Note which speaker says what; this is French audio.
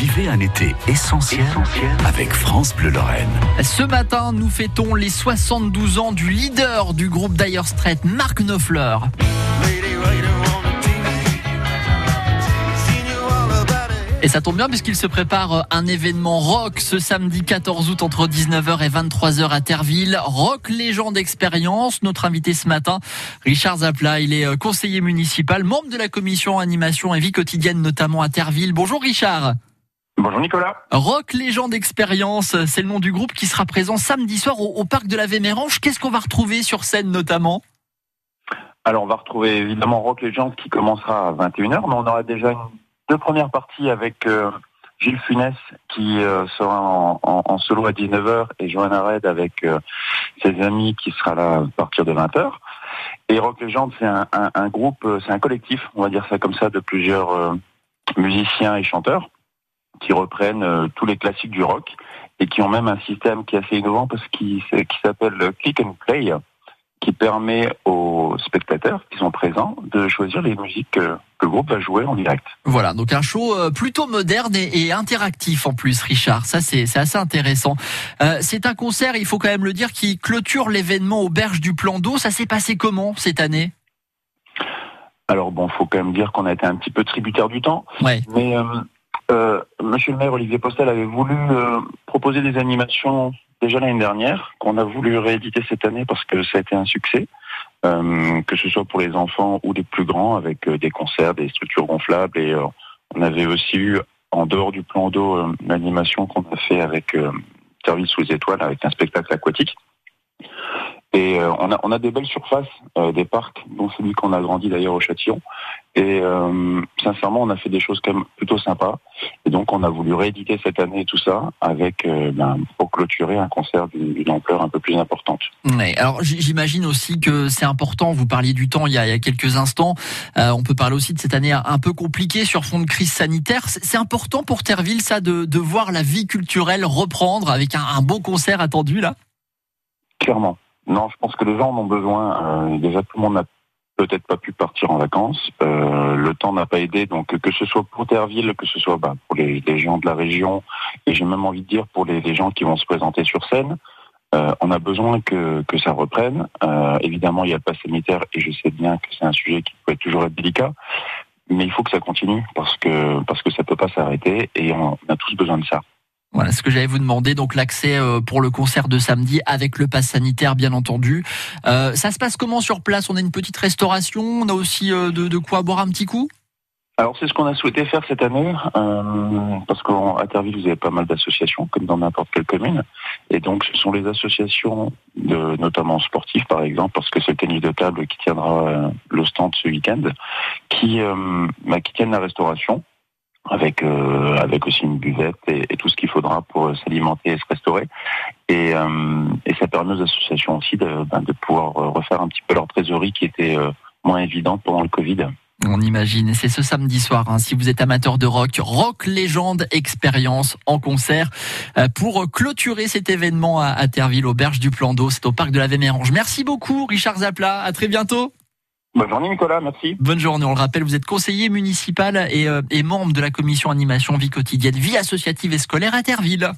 Speaker 1: Vivez un été essentiel, avec France Bleu Lorraine.
Speaker 2: Ce matin, nous fêtons les 72 ans du leader du groupe Dire Straits, Marc Knopfler. Et ça tombe bien puisqu'il se prépare un événement rock ce samedi 14 août entre 19h et 23h à Terville. Rock légende expérience. Notre invité ce matin, Richard Zapla, il est euh, conseiller municipal, membre de la commission animation et vie quotidienne notamment à Terville. Bonjour Richard.
Speaker 3: Bonjour Nicolas.
Speaker 2: Rock Légende Expérience, c'est le nom du groupe qui sera présent samedi soir au, parc de la Vémérange. Qu'est-ce qu'on va retrouver sur scène notamment?
Speaker 3: Alors on va retrouver évidemment Rock Légende qui commencera à 21h, mais on aura déjà une deux premières parties avec euh, Gilles Funès qui euh, sera en, solo à 19h et Johanna Red avec euh, ses amis qui sera là à partir de 20h. Et Rock Legend, c'est un, groupe, c'est un collectif, on va dire ça comme ça, de plusieurs musiciens et chanteurs qui reprennent tous les classiques du rock et qui ont même un système qui est assez innovant parce qu'il qui s'appelle Click and Play qui permet aux spectateurs qui sont présents de choisir les musiques que, le groupe va jouer en direct.
Speaker 2: Voilà, donc un show euh, plutôt moderne et, interactif en plus, Richard. Ça, c'est assez intéressant. Euh, c'est un concert, il faut quand même le dire, qui clôture l'événement aux berges du plan d'eau. Ça s'est passé comment cette année?
Speaker 3: Alors bon, faut quand même dire qu'on a été un petit peu tributaire du temps.
Speaker 2: Ouais.
Speaker 3: Mais euh, euh Monsieur le maire Olivier Postel avait voulu proposer des animations déjà l'année dernière, qu'on a voulu rééditer cette année parce que ça a été un succès, euh, que ce soit pour les enfants ou les plus grands, avec euh, des concerts, des structures gonflables. Et euh, on avait aussi eu, en dehors du plan d'eau, l'animation qu'on a fait avec Service sous étoiles, avec un spectacle aquatique. Et on, a, on a des belles surfaces, des parcs, dont celui qu'on a grandi d'ailleurs au Châtillon. Et euh, sincèrement, on a fait des choses quand même plutôt sympas. Et donc, on a voulu rééditer cette année tout ça avec euh, ben, pour clôturer un concert d'une ampleur un peu plus importante.
Speaker 2: Ouais, alors, j'imagine aussi que c'est important. Vous parliez du temps il y a, il y a quelques instants. Euh, on peut parler aussi de cette année un peu compliquée sur fond de crise sanitaire. C'est important pour Terville, ça, de, de, voir la vie culturelle reprendre avec un, un beau concert attendu là?
Speaker 3: Clairement. Non, je pense que les gens en ont besoin. Euh, déjà, tout le monde a peut-être pas pu partir en vacances. Euh, le temps n'a pas aidé, donc que ce soit pour Terville, que ce soit bah, pour les, gens de la région, et j'ai même envie de dire pour les, gens qui vont se présenter sur scène, euh, on a besoin que, que ça reprenne. Euh, évidemment, il y a le pass sanitaire, et je sais bien que c'est un sujet qui peut toujours être délicat, mais il faut que ça continue parce que parce que ça peut pas s'arrêter, et on a tous besoin de ça.
Speaker 2: Voilà ce que j'allais vous demander. Donc l'accès euh, pour le concert de samedi avec le pass sanitaire, bien entendu. Euh, ça se passe comment sur place? On a une petite restauration. On a aussi euh, de, quoi boire un petit coup?
Speaker 3: Alors c'est ce qu'on a souhaité faire cette année, parce qu'à Terville vous avez pas mal d'associations, comme dans n'importe quelle commune, et donc ce sont les associations, de, notamment sportives par exemple, parce que c'est le tennis de table qui tiendra le stand ce week-end, qui, bah, qui tiennent la restauration, avec euh, avec aussi une buvette et, tout ce qu'il faudra pour euh, s'alimenter et se restaurer. Et, euh, et ça permet aux associations aussi de, ben, de pouvoir refaire un petit peu leur trésorerie qui était moins évidente pendant le Covid.
Speaker 2: On imagine, c'est ce samedi soir, hein, si vous êtes amateur de rock, Rock Légende Expérience en concert pour clôturer cet événement à, à au Berge du Plan d'eau, c'est au Parc de la Vémérange. Merci beaucoup Richard Zapla, à très bientôt.
Speaker 3: Bonne journée Nicolas, merci.
Speaker 2: Bonne journée, on le rappelle, vous êtes conseiller municipal et, euh, et membre de la commission animation vie quotidienne, vie associative et scolaire à Terville.